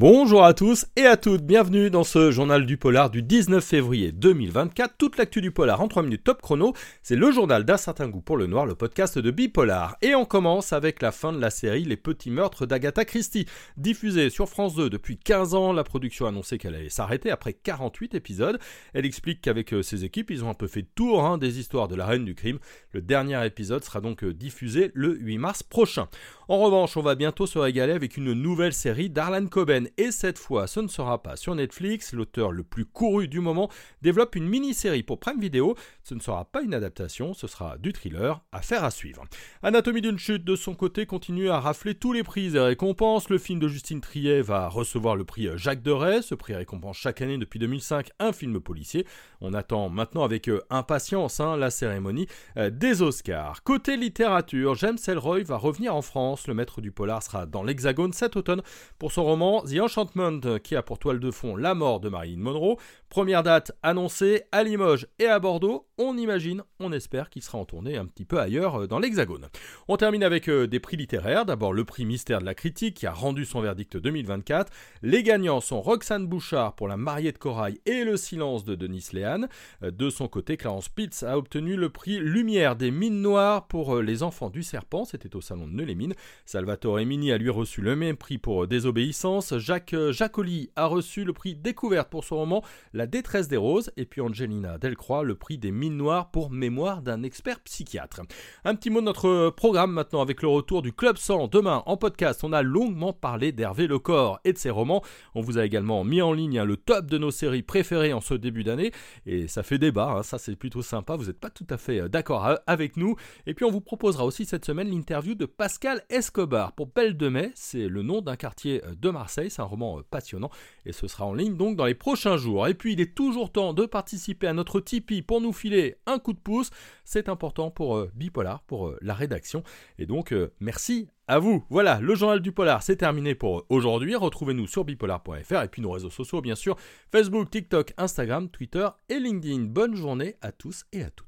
Bonjour à tous et à toutes, bienvenue dans ce journal du polar du 19 février 2024. Toute l'actu du polar en 3 minutes top chrono, c'est le journal d'un certain goût pour le noir, le podcast de Bipolar. Et on commence avec la fin de la série Les Petits Meurtres d'Agatha Christie. Diffusée sur France 2 depuis 15 ans, la production a annoncé qu'elle allait s'arrêter après 48 épisodes. Elle explique qu'avec euh, ses équipes, ils ont un peu fait tour hein, des histoires de la reine du crime. Le dernier épisode sera donc euh, diffusé le 8 mars prochain. En revanche, on va bientôt se régaler avec une nouvelle série d'Arlan Coben. Et cette fois ce ne sera pas sur Netflix, l'auteur le plus couru du moment développe une mini-série pour Prime Video, ce ne sera pas une adaptation, ce sera du thriller, à faire à suivre. Anatomie d'une chute de son côté continue à rafler tous les prix et récompenses, le film de Justine Triet va recevoir le prix Jacques Deray, ce prix récompense chaque année depuis 2005 un film policier, on attend maintenant avec euh, impatience hein, la cérémonie euh, des Oscars. Côté littérature, James Elroy va revenir en France, le maître du polar sera dans l'Hexagone cet automne pour son roman The Enchantment qui a pour toile de fond la mort de Marilyn Monroe. Première date annoncée à Limoges et à Bordeaux. On imagine, on espère qu'il sera en tournée un petit peu ailleurs euh, dans l'Hexagone. On termine avec euh, des prix littéraires. D'abord le prix Mystère de la critique qui a rendu son verdict 2024. Les gagnants sont Roxane Bouchard pour La mariée de corail et Le silence de Denis Léane. Euh, de son côté, Clarence Pitts a obtenu le prix Lumière des mines noires pour Les enfants du serpent. C'était au salon de Neux-les-Mines. Salvatore Mini a lui reçu le même prix pour Désobéissance. Jacques Jacoli a reçu le prix Découverte pour son roman La détresse des roses. Et puis Angelina Delcroix le prix des mines noires pour Mémoire d'un expert psychiatre. Un petit mot de notre programme maintenant avec le retour du Club 100. Demain en podcast, on a longuement parlé d'Hervé Lecor et de ses romans. On vous a également mis en ligne le top de nos séries préférées en ce début d'année. Et ça fait débat, hein. ça c'est plutôt sympa. Vous n'êtes pas tout à fait euh, d'accord avec nous. Et puis on vous proposera aussi cette semaine l'interview de Pascal Escobar pour Belle de Mai. C'est le nom d'un quartier euh, de Marseille. C'est un roman euh, passionnant et ce sera en ligne donc dans les prochains jours. Et puis il est toujours temps de participer à notre Tipeee pour nous filer un coup de pouce. C'est important pour euh, Bipolar, pour la rédaction. Et donc merci à vous. Voilà, le journal du polar, c'est terminé pour aujourd'hui. Retrouvez-nous sur bipolar.fr et puis nos réseaux sociaux bien sûr, Facebook, TikTok, Instagram, Twitter et LinkedIn. Bonne journée à tous et à toutes.